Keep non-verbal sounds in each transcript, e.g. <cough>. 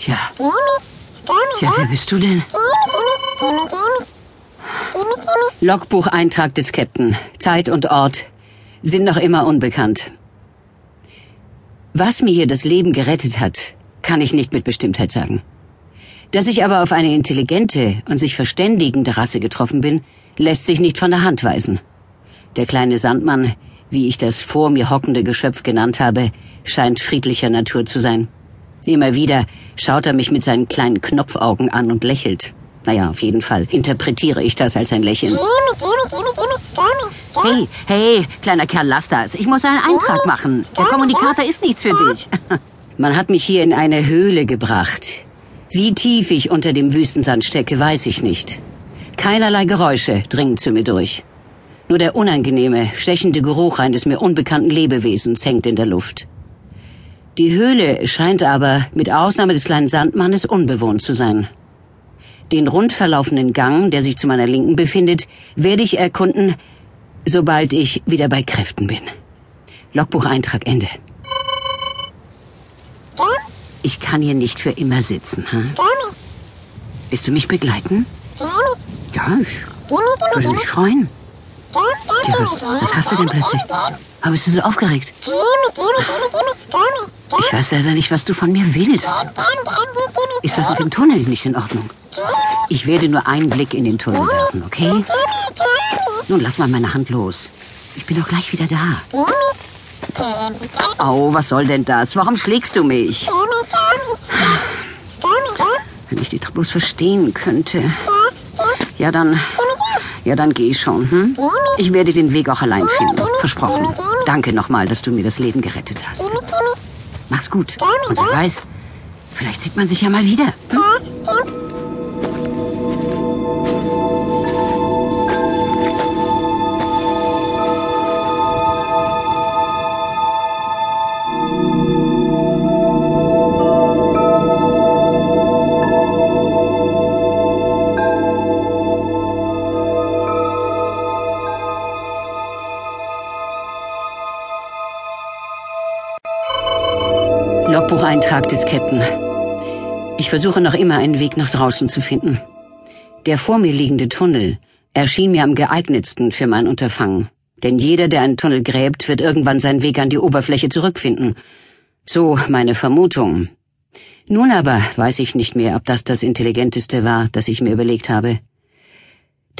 Ja. Ja, wer bist du denn? Logbucheintrag des Captain. Zeit und Ort sind noch immer unbekannt. Was mir hier das Leben gerettet hat, kann ich nicht mit Bestimmtheit sagen. Dass ich aber auf eine intelligente und sich verständigende Rasse getroffen bin, lässt sich nicht von der Hand weisen. Der kleine Sandmann, wie ich das vor mir hockende Geschöpf genannt habe, scheint friedlicher Natur zu sein. Immer wieder schaut er mich mit seinen kleinen Knopfaugen an und lächelt. Naja, auf jeden Fall interpretiere ich das als ein Lächeln. Hey, hey, kleiner Kerl, lass das. Ich muss einen Eintrag machen. Der Kommunikator ist nichts für dich. <laughs> Man hat mich hier in eine Höhle gebracht. Wie tief ich unter dem Wüstensand stecke, weiß ich nicht. Keinerlei Geräusche dringen zu mir durch. Nur der unangenehme, stechende Geruch eines mir unbekannten Lebewesens hängt in der Luft. Die Höhle scheint aber, mit Ausnahme des kleinen Sandmannes, unbewohnt zu sein. Den rund verlaufenden Gang, der sich zu meiner Linken befindet, werde ich erkunden, sobald ich wieder bei Kräften bin. Logbucheintrag Ende. Ich kann hier nicht für immer sitzen, hm? Willst du mich begleiten? Ja, ich würde mich freuen. Tja, was, was hast du denn plötzlich? Aber bist du so aufgeregt? Ich weiß leider nicht, was du von mir willst. Ist das mit dem Tunnel nicht in Ordnung? Ich werde nur einen Blick in den Tunnel werfen, okay? Nun lass mal meine Hand los. Ich bin doch gleich wieder da. Oh, was soll denn das? Warum schlägst du mich? Wenn ich die Tribus verstehen könnte. Ja, dann. Ja, dann geh schon. Hm? Ich werde den Weg auch allein finden. Versprochen. Danke nochmal, dass du mir das Leben gerettet hast. Mach's gut. Und wer weiß, vielleicht sieht man sich ja mal wieder. Hm? Logbucheintrag des Captain. Ich versuche noch immer einen Weg nach draußen zu finden. Der vor mir liegende Tunnel erschien mir am geeignetsten für mein Unterfangen. Denn jeder, der einen Tunnel gräbt, wird irgendwann seinen Weg an die Oberfläche zurückfinden. So meine Vermutung. Nun aber weiß ich nicht mehr, ob das das Intelligenteste war, das ich mir überlegt habe.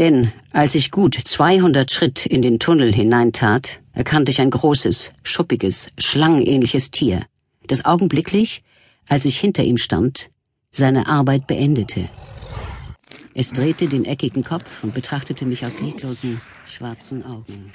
Denn als ich gut 200 Schritt in den Tunnel hineintat, erkannte ich ein großes, schuppiges, schlangenähnliches Tier das augenblicklich, als ich hinter ihm stand, seine Arbeit beendete. Es drehte den eckigen Kopf und betrachtete mich aus lidlosen, schwarzen Augen.